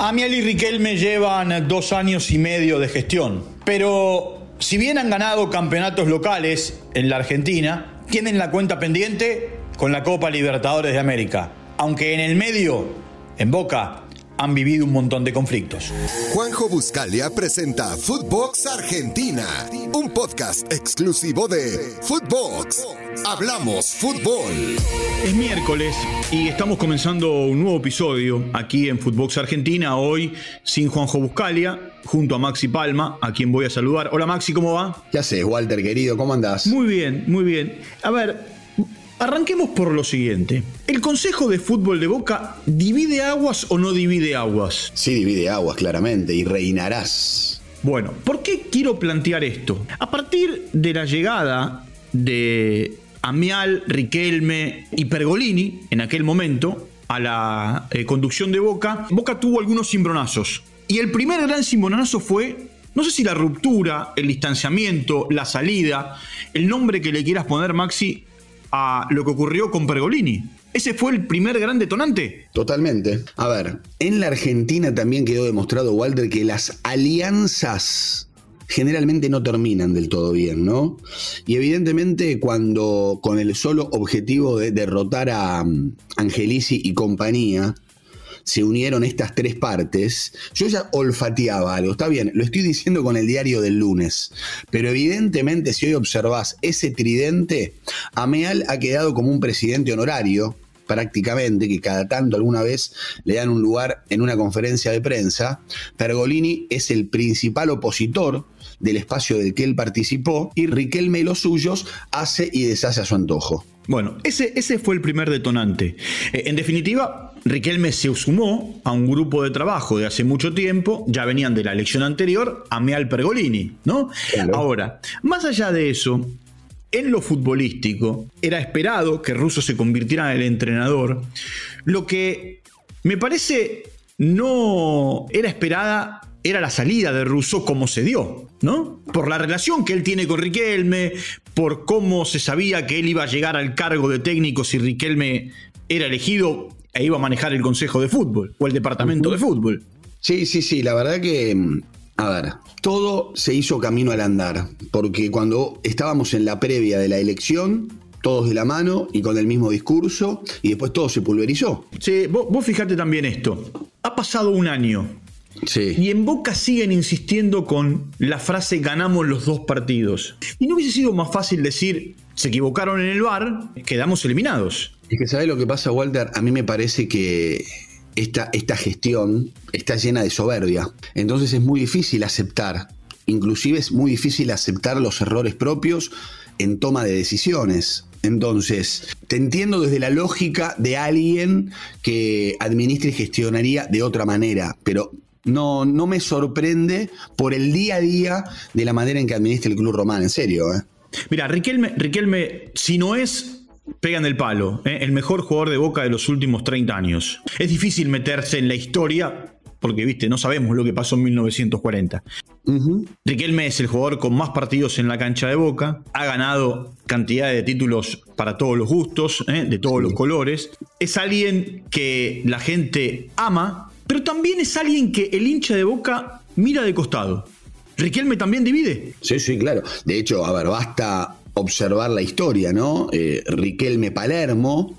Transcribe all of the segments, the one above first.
Amiel y Riquelme llevan dos años y medio de gestión, pero si bien han ganado campeonatos locales en la Argentina, tienen la cuenta pendiente con la Copa Libertadores de América, aunque en el medio, en Boca, han vivido un montón de conflictos. Juanjo Buscalia presenta Footbox Argentina, un podcast exclusivo de Footbox. Hablamos fútbol. Es miércoles y estamos comenzando un nuevo episodio aquí en Footbox Argentina, hoy sin Juanjo Buscalia, junto a Maxi Palma, a quien voy a saludar. Hola Maxi, ¿cómo va? ¿Qué haces, Walter, querido? ¿Cómo andás? Muy bien, muy bien. A ver, Arranquemos por lo siguiente. ¿El Consejo de Fútbol de Boca divide aguas o no divide aguas? Sí, divide aguas, claramente, y reinarás. Bueno, ¿por qué quiero plantear esto? A partir de la llegada de Amial, Riquelme y Pergolini, en aquel momento, a la eh, conducción de Boca, Boca tuvo algunos cimbronazos. Y el primer gran cimbronazo fue no sé si la ruptura, el distanciamiento, la salida, el nombre que le quieras poner, Maxi, a lo que ocurrió con Pergolini. ¿Ese fue el primer gran detonante? Totalmente. A ver, en la Argentina también quedó demostrado, Walter, que las alianzas generalmente no terminan del todo bien, ¿no? Y evidentemente cuando con el solo objetivo de derrotar a mm, Angelici y compañía, se unieron estas tres partes, yo ya olfateaba algo. Está bien, lo estoy diciendo con el diario del lunes, pero evidentemente si hoy observás ese tridente, Ameal ha quedado como un presidente honorario, prácticamente, que cada tanto alguna vez le dan un lugar en una conferencia de prensa. Pergolini es el principal opositor del espacio del que él participó y Riquelme y los suyos hace y deshace a su antojo. Bueno, ese, ese fue el primer detonante. Eh, en definitiva, Riquelme se sumó a un grupo de trabajo de hace mucho tiempo, ya venían de la elección anterior, a Meal Pergolini, ¿no? Ahora, más allá de eso, en lo futbolístico, era esperado que Russo se convirtiera en el entrenador. Lo que me parece no era esperada era la salida de Rousseau como se dio, ¿no? Por la relación que él tiene con Riquelme, por cómo se sabía que él iba a llegar al cargo de técnico si Riquelme era elegido e iba a manejar el Consejo de Fútbol o el Departamento de Fútbol. Sí, sí, sí, la verdad que, mm, a ver, todo se hizo camino al andar, porque cuando estábamos en la previa de la elección, todos de la mano y con el mismo discurso, y después todo se pulverizó. Sí, vos, vos fijate también esto. Ha pasado un año y en Boca siguen insistiendo con la frase ganamos los dos partidos. Y no hubiese sido más fácil decir se equivocaron en el bar, quedamos eliminados. Es que ¿sabes lo que pasa, Walter? A mí me parece que esta, esta gestión está llena de soberbia. Entonces es muy difícil aceptar. Inclusive es muy difícil aceptar los errores propios en toma de decisiones. Entonces, te entiendo desde la lógica de alguien que administre y gestionaría de otra manera, pero no, no me sorprende por el día a día de la manera en que administra el Club Román, en serio. ¿eh? Mira, Riquelme, Riquelme, si no es, pegan el palo, ¿eh? el mejor jugador de Boca de los últimos 30 años. Es difícil meterse en la historia porque, viste, no sabemos lo que pasó en 1940. Riquelme es el jugador con más partidos en la cancha de Boca, ha ganado cantidad de títulos para todos los gustos, ¿eh? de todos los colores. Es alguien que la gente ama pero también es alguien que el hincha de Boca mira de costado. Riquelme también divide. Sí, sí, claro. De hecho, a ver, basta observar la historia, ¿no? Eh, Riquelme Palermo,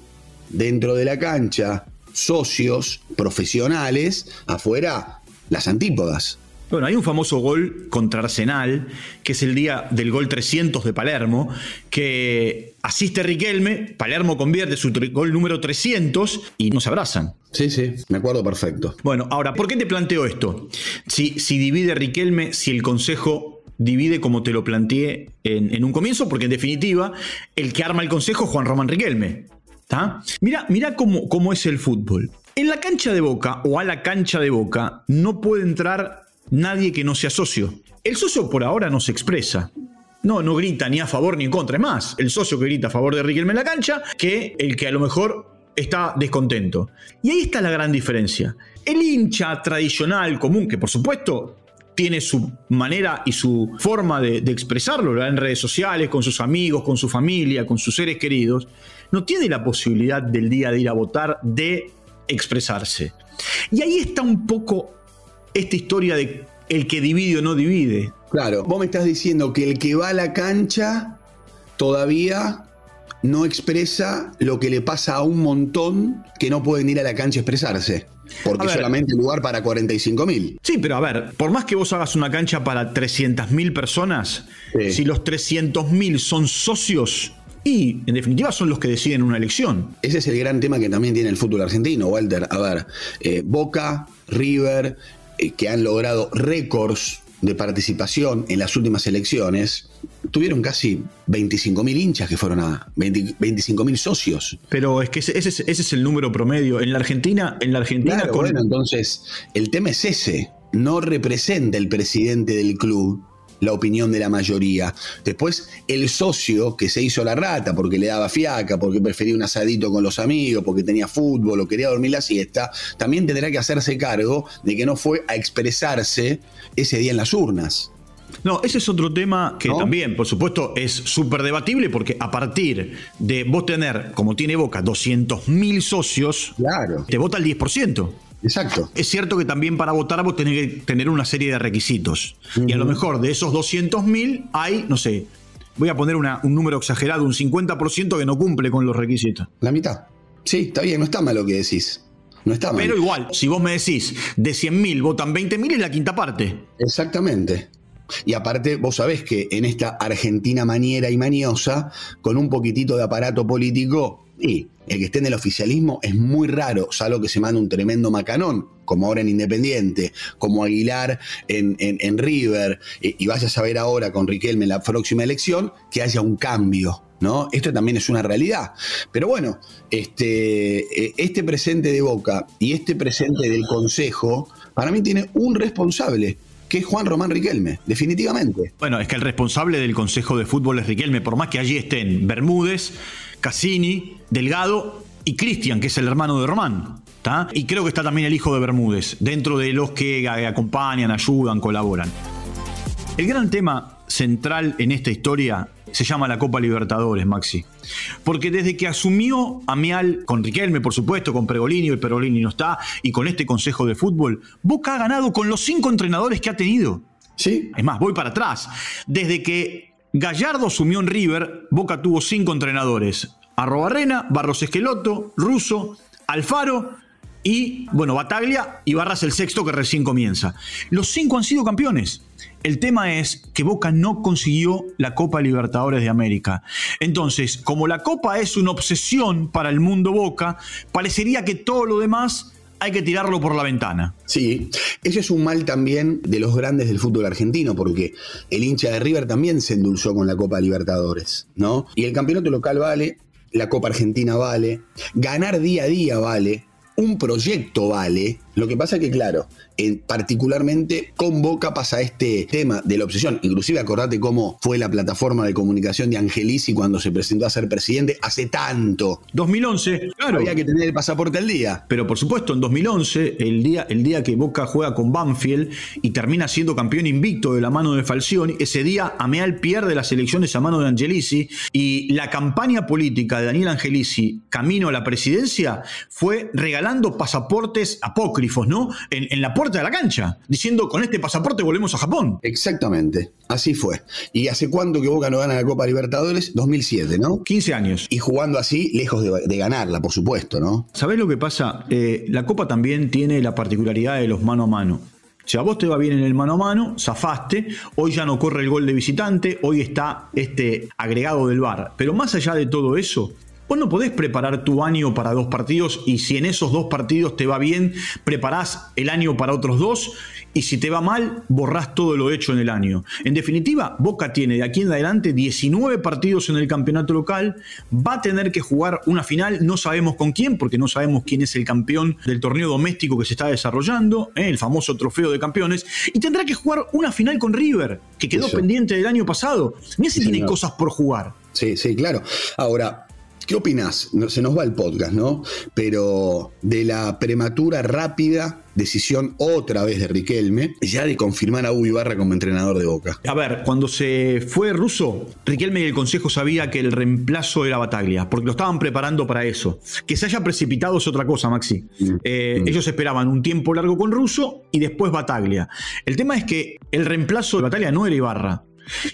dentro de la cancha, socios, profesionales, afuera, las antípodas. Bueno, hay un famoso gol contra Arsenal, que es el día del gol 300 de Palermo, que asiste Riquelme, Palermo convierte su gol número 300 y no se abrazan. Sí, sí, me acuerdo perfecto. Bueno, ahora, ¿por qué te planteo esto? Si, si divide Riquelme, si el Consejo divide como te lo planteé en, un comienzo, porque en definitiva, el que arma el Consejo es Juan Román Riquelme. Mira, mira cómo, cómo es el fútbol. En la cancha de Boca o a la cancha de Boca no puede entrar nadie que no sea socio. El socio por ahora no se expresa. No, no grita ni a favor ni en contra. Es más, el socio que grita a favor de Riquelme en la cancha que el que a lo mejor está descontento. Y ahí está la gran diferencia. El hincha tradicional, común, que por supuesto tiene su manera y su forma de, expresarlo en redes sociales, con sus amigos, con su familia, con sus seres queridos, no tiene la posibilidad del día de ir a votar de expresarse. Y ahí está un poco esta historia de el que divide o no divide. Claro, vos me estás diciendo que el que va a la cancha todavía no expresa lo que le pasa a un montón que no pueden ir a la cancha a expresarse. Porque solamente hay lugar para 45 mil. Sí, pero a ver, por más que vos hagas una cancha para 300 mil personas, si los 300 mil son socios, y en definitiva son los que deciden una elección. Ese es el gran tema que también tiene el fútbol argentino, Walter. A ver, eh, Boca, River, eh, que han logrado récords de participación en las últimas elecciones, tuvieron casi 25.000 hinchas que fueron a 25.000 socios. Pero es que ese, es el número promedio. En la Argentina, en la Argentina bueno, entonces el tema es ese. No representa el presidente del club la opinión de la mayoría. Después, el socio que se hizo la rata porque le daba fiaca, porque prefería un asadito con los amigos, porque tenía fútbol o quería dormir la siesta, también tendrá que hacerse cargo de que no fue a expresarse ese día en las urnas. No, ese es otro tema que también, por supuesto, es súper debatible porque a partir de vos tener, como tiene Boca, 200.000 socios, claro. te vota el 10%. Exacto. Es cierto que también para votar vos tenés que tener una serie de requisitos. Y a lo mejor de esos 200.000 hay, no sé, voy a poner un número exagerado, un 50% que no cumple con los requisitos. La mitad. Sí, está bien, no está mal lo que decís. No está mal. Pero igual, si vos me decís de 100.000 votan 20.000 es la quinta parte. Exactamente. Y aparte, vos sabés que en esta Argentina maniera y maniosa, con un poquitito de aparato político, y el que esté en el oficialismo es muy raro, salvo que se manda un tremendo macanón, como ahora en Independiente, como Aguilar en, River, y, vayas a ver ahora con Riquelme en la próxima elección, que haya un cambio. ¿No? Esto también es una realidad. Pero bueno, este, eh, este presente de Boca y este presente del Consejo, para mí tiene un responsable, que es Juan Román Riquelme, definitivamente. Bueno, es que el responsable del Consejo de Fútbol es Riquelme, por más que allí estén Bermúdez, Cassini, Delgado y Cristian, que es el hermano de Román. Y creo que está también el hijo de Bermúdez, dentro de los que acompañan, ayudan, colaboran. El gran tema central en esta historia se llama la Copa Libertadores, Maxi. Porque desde que asumió Amial, con Riquelme, por supuesto, con Pregolini, el Perolini no está, y con este Consejo de Fútbol, Boca ha ganado con los cinco entrenadores que ha tenido. Sí. Es más, voy para atrás. Desde que Gallardo asumió en River, Boca tuvo cinco entrenadores. Arrobarrena, Barros Esqueloto, Russo, Alfaro y, bueno, Bataglia y Barras el sexto que recién comienza. Los cinco han sido campeones. El tema es que Boca no consiguió la Copa Libertadores de América. Entonces, como la Copa es una obsesión para el mundo Boca, parecería que todo lo demás hay que tirarlo por la ventana. Sí, ese es un mal también de los grandes del fútbol argentino, porque el hincha de River también se endulzó con la Copa Libertadores, ¿no? Y el campeonato local vale, la Copa Argentina vale, ganar día a día vale, un proyecto vale. Lo que pasa es que, claro, particularmente con Boca pasa este tema de la obsesión. Inclusive acordate cómo fue la plataforma de comunicación de Angelici cuando se presentó a ser presidente hace tanto. 2011, claro. Había que tener el pasaporte al día. Pero por supuesto, en 2011, el día, el día que Boca juega con Banfield y termina siendo campeón invicto de la mano de Falcioni, ese día Ameal pierde las elecciones a mano de Angelici y la campaña política de Daniel Angelici camino a la presidencia fue regalando pasaportes apócrifos, ¿no? En, en la puerta de la cancha, diciendo con este pasaporte volvemos a Japón. Exactamente, así fue. ¿Y hace cuánto que Boca no gana la Copa Libertadores? 2007, ¿no? 15 años. Y jugando así, lejos de, ganarla, por supuesto, ¿no? ¿Sabés lo que pasa? Eh, la Copa también tiene la particularidad de los mano a mano. Si a vos te va bien en el mano a mano, zafaste, hoy ya no corre el gol de visitante, hoy está este agregado del VAR. Pero más allá de todo eso, Vos no podés preparar tu año para dos partidos y si en esos dos partidos te va bien, preparás el año para otros dos y si te va mal, borrás todo lo hecho en el año. En definitiva, Boca tiene de aquí en adelante 19 partidos en el campeonato local, va a tener que jugar una final, no sabemos con quién, porque no sabemos quién es el campeón del torneo doméstico que se está desarrollando, ¿eh? el famoso trofeo de campeones, y tendrá que jugar una final con River, que quedó pendiente del año pasado. Mira si tiene cosas por jugar. Sí, sí, claro. Ahora, ¿Qué opinas? se nos va el podcast, ¿no? Pero de la prematura, rápida decisión otra vez de Riquelme, ya de confirmar a Hugo Ibarra como entrenador de Boca. A ver, cuando se fue Russo, Riquelme y el Consejo sabía que el reemplazo era Bataglia, porque lo estaban preparando para eso. Que se haya precipitado es otra cosa, Maxi. Mm, eh, mm. Ellos esperaban un tiempo largo con Russo y después Bataglia. El tema es que el reemplazo de Bataglia no era Ibarra,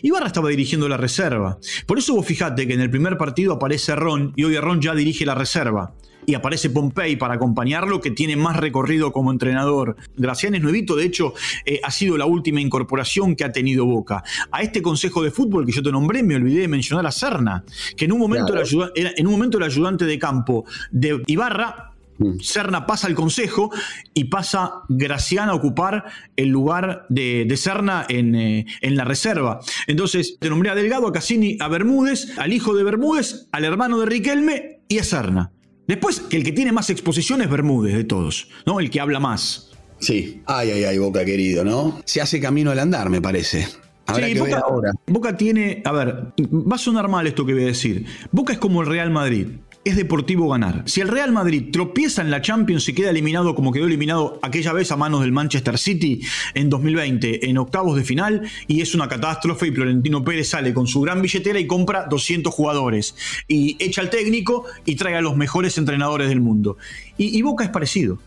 Ibarra estaba dirigiendo la reserva. Por eso vos fijate que en el primer partido aparece Ron y hoy Ron ya dirige la reserva. Y aparece Pompey para acompañarlo, que tiene más recorrido como entrenador. Gracián es nuevito, de hecho, eh, ha sido la última incorporación que ha tenido Boca. A este consejo de fútbol que yo te nombré, me olvidé de mencionar a Serna, que en un momento, era, en un momento el ayudante de campo de Ibarra. Serna pasa al consejo y pasa Gracián a ocupar el lugar de, Serna eh, en, la reserva. Entonces, te nombré a Delgado, a Cassini, a Bermúdez, al hijo de Bermúdez, al hermano de Riquelme y a Serna. Después, que el que tiene más exposición es Bermúdez de todos, ¿no? El que habla más. Sí, ay, ay, ay, Boca querido, ¿no? Se hace camino al andar, me parece. Habrá que Boca, ver ahora. Boca tiene, a ver, va a sonar mal esto que voy a decir. Boca es como el Real Madrid es deportivo ganar. Si el Real Madrid tropieza en la Champions y queda eliminado como quedó eliminado aquella vez a manos del Manchester City en 2020 en octavos de final y es una catástrofe y Florentino Pérez sale con su gran billetera y compra 200 jugadores y echa al técnico y trae a los mejores entrenadores del mundo. Y, y Boca es parecido.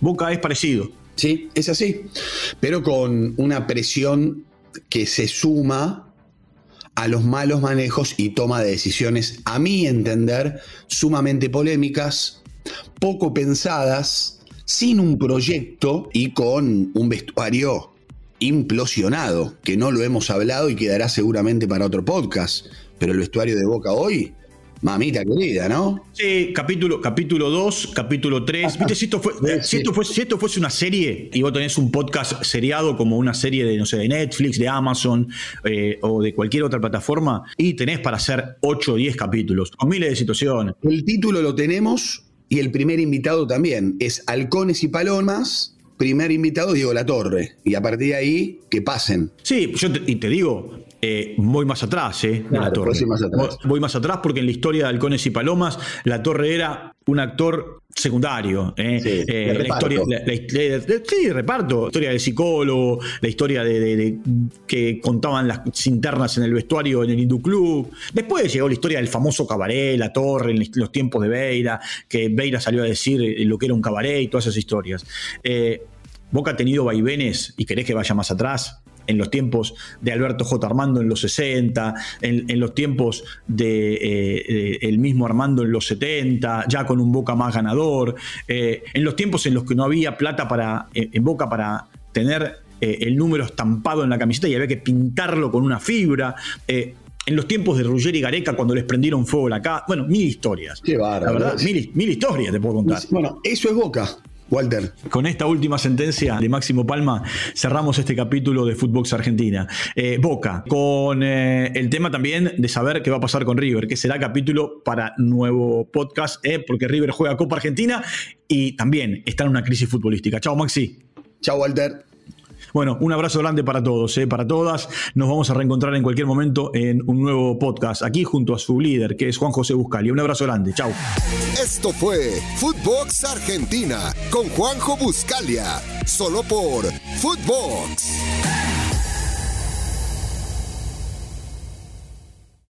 Boca es parecido. Sí, es así. Pero con una presión que se suma a los malos manejos y toma de decisiones, a mi entender, sumamente polémicas, poco pensadas, sin un proyecto y con un vestuario implosionado, que no lo hemos hablado y quedará seguramente para otro podcast. Pero el vestuario de Boca hoy Mamita querida, ¿no? Sí, capítulo 2, capítulo, capítulo 3. ¿Viste? Si esto, fuese una serie y vos tenés un podcast seriado como una serie de, no sé, de Netflix, de Amazon eh, o de cualquier otra plataforma, y tenés para hacer 8 o 10 capítulos, con miles de situaciones. El título lo tenemos y el primer invitado también. Es Halcones y Palomas, primer invitado Diego La Torre. Y a partir de ahí, que pasen. Sí, yo y te digo, eh, voy más atrás, eh, la torre. Más atrás. Voy más atrás porque en la historia de Halcones y Palomas, la torre era un actor secundario. Eh, sí, eh, la historia, sí, reparto. La historia del psicólogo, la historia de, que contaban las internas en el vestuario en el Hindu Club. Después llegó la historia del famoso cabaret, la torre, en los tiempos de Beira, que Beira salió a decir lo que era un cabaret y todas esas historias. Boca ha tenido vaivenes y querés que vaya más atrás en los tiempos de Alberto J. Armando en los 60, en, los tiempos de eh, el mismo Armando en los 70, ya con un Boca más ganador, eh, en los tiempos en los que no había plata para, eh, en Boca para tener el número estampado en la camiseta y había que pintarlo con una fibra. en los tiempos de Ruggeri y Gareca, cuando les prendieron fuego la casa. Bueno, mil historias. Qué bárbaro. La verdad, mil, mil historias te puedo contar. Bueno, eso es Boca. Walter. Con esta última sentencia de Máximo Palma cerramos este capítulo de Footbox Argentina. Eh, Boca, con eh, el tema también de saber qué va a pasar con River, que será capítulo para nuevo podcast, eh, porque River juega Copa Argentina y también está en una crisis futbolística. Chao Maxi. Chao Walter. Bueno, un abrazo grande para todos, ¿eh? para todas. Nos vamos a reencontrar en cualquier momento en un nuevo podcast, aquí junto a su líder, que es Juan José Buscali. Un abrazo grande, chao. Esto fue Footbox Argentina con Juanjo Buscalia, solo por Footbox.